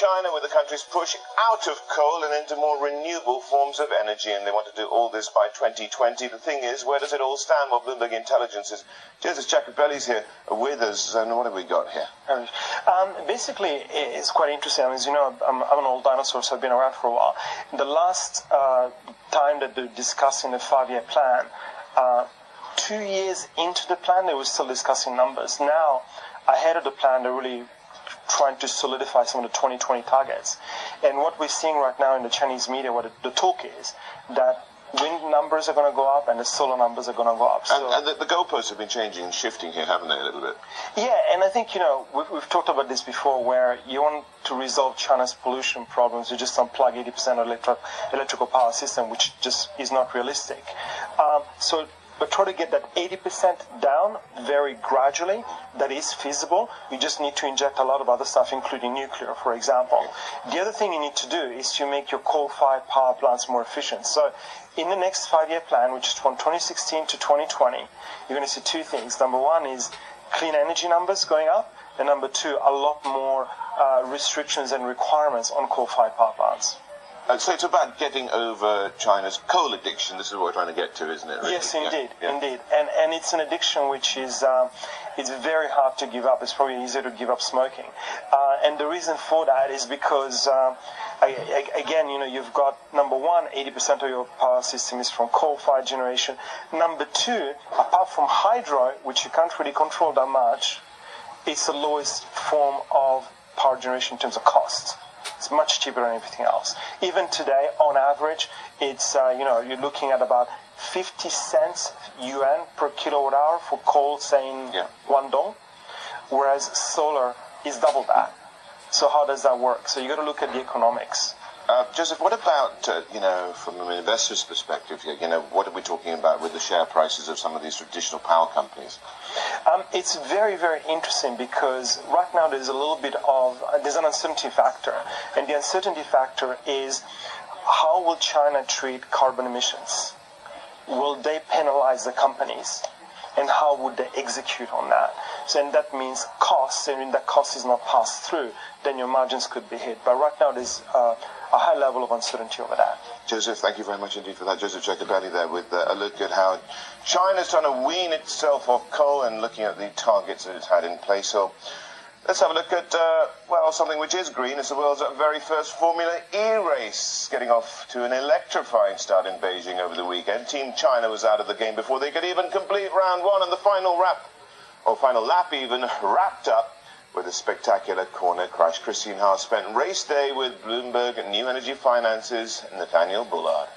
China with the country's push out of coal and into more renewable forms of energy, and they want to do all this by 2020. The thing is, where does it all stand? Well, Bloomberg Intelligence is. Joseph Jacobelli's here with us, and what have we got here? Um, basically, it's quite interesting. I mean, as you know, I'm, I'm, an old dinosaur, so I've been around for a while. The last uh, time that they're discussing the five-year plan, uh, two years into the plan, they were still discussing numbers. Now, ahead of the plan, they're really trying to solidify some of the 2020 targets. And what we're seeing right now in the Chinese media, what the talk is, that wind numbers are going to go up and the solar numbers are going to go up. So, and, and the, the, goalposts have been changing and shifting here, haven't they, a little bit? Yeah, and I think, you know, we've, we've talked about this before where you want to resolve China's pollution problems, you just unplug 80% of electro, electrical power system, which just is not realistic. Um, so but try to get that 80% down very gradually. That is feasible. You just need to inject a lot of other stuff, including nuclear, for example. The other thing you need to do is to make your coal-fired power plants more efficient. So in the next five-year plan, which is from 2016 to 2020, you're going to see two things. Number one is clean energy numbers going up, and number two, a lot more uh, restrictions and requirements on coal-fired power plants. Uh, so it's about getting over China's coal addiction. This is what we're trying to get to, isn't it? Really? Yes, indeed, yeah. indeed. And and it's an addiction which is um, it's very hard to give up. It's probably easier to give up smoking. Uh, and the reason for that is because um, I, I, again, you know, you've got number one, 80% of your power system is from coal-fired generation. Number two, apart from hydro, which you can't really control that much, it's the lowest form of power generation in terms of cost. It's much cheaper than everything else. Even today, on average, it's uh, you know you're looking at about 50 cents yuan per kilowatt hour for coal, saying yeah. Guangdong, whereas solar is double that. So how does that work? So you got to look at the economics. Uh, Joseph, what about, uh, you know, from an investor's perspective, you know, what are we talking about with the share prices of some of these traditional power companies? Um, it's very, very interesting because right now there's a little bit of, uh, there's an uncertainty factor. And the uncertainty factor is how will China treat carbon emissions? Will they penalize the companies? And how would they execute on that? So, and that means costs, and when that cost is not passed through, then your margins could be hit. But right now there's uh, a high level of uncertainty over that. Joseph, thank you very much indeed for that. Joseph Jacobelli there with uh, a look at how China's trying to wean itself off coal and looking at the targets that it's had in place. So let's have a look at, uh, well, something which is green. It's the world's very first Formula E race, getting off to an electrifying start in Beijing over the weekend. Team China was out of the game before they could even complete round one, and the final wrap, or final lap even, wrapped up with a spectacular corner crash. Christine Haas spent race day with Bloomberg New Energy Finance's Nathaniel Bullard.